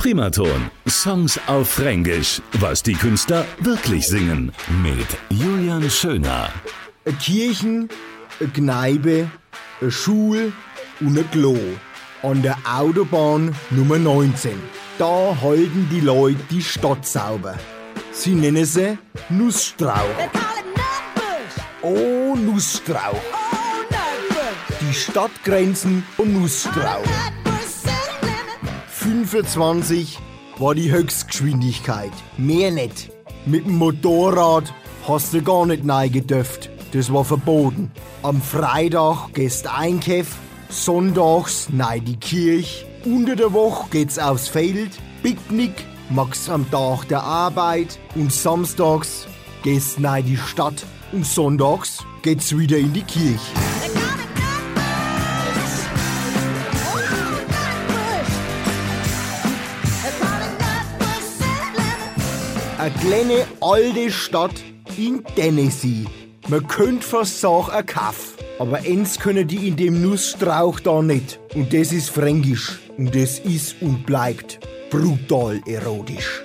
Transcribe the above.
Primaton. Songs auf Fränkisch. Was die Künstler wirklich singen. Mit Julian Schöner. Eine Kirchen, eine Kneipe, eine Schule und ein Klo. An der Autobahn Nummer 19. Da halten die Leute die Stadt sauber. Sie nennen sie Nussstrauch. Oh, Nussstrauch. Die Stadtgrenzen und Nussstrauch. 25 war die Höchstgeschwindigkeit. Mehr nicht. Mit dem Motorrad hast du gar nicht neigedürft. Das war verboten. Am Freitag gehst einkaufen, sonntags nein die Kirche, unter der Woche geht's aufs Feld, Picknick, machst am Tag der Arbeit und samstags gehst nein die Stadt und sonntags geht's wieder in die Kirche. Eine kleine alte Stadt in Tennessee. Man könnte fast sagen, ein Kaff. Aber eins können die in dem Nussstrauch da nicht. Und das ist fränkisch. Und das ist und bleibt brutal erotisch.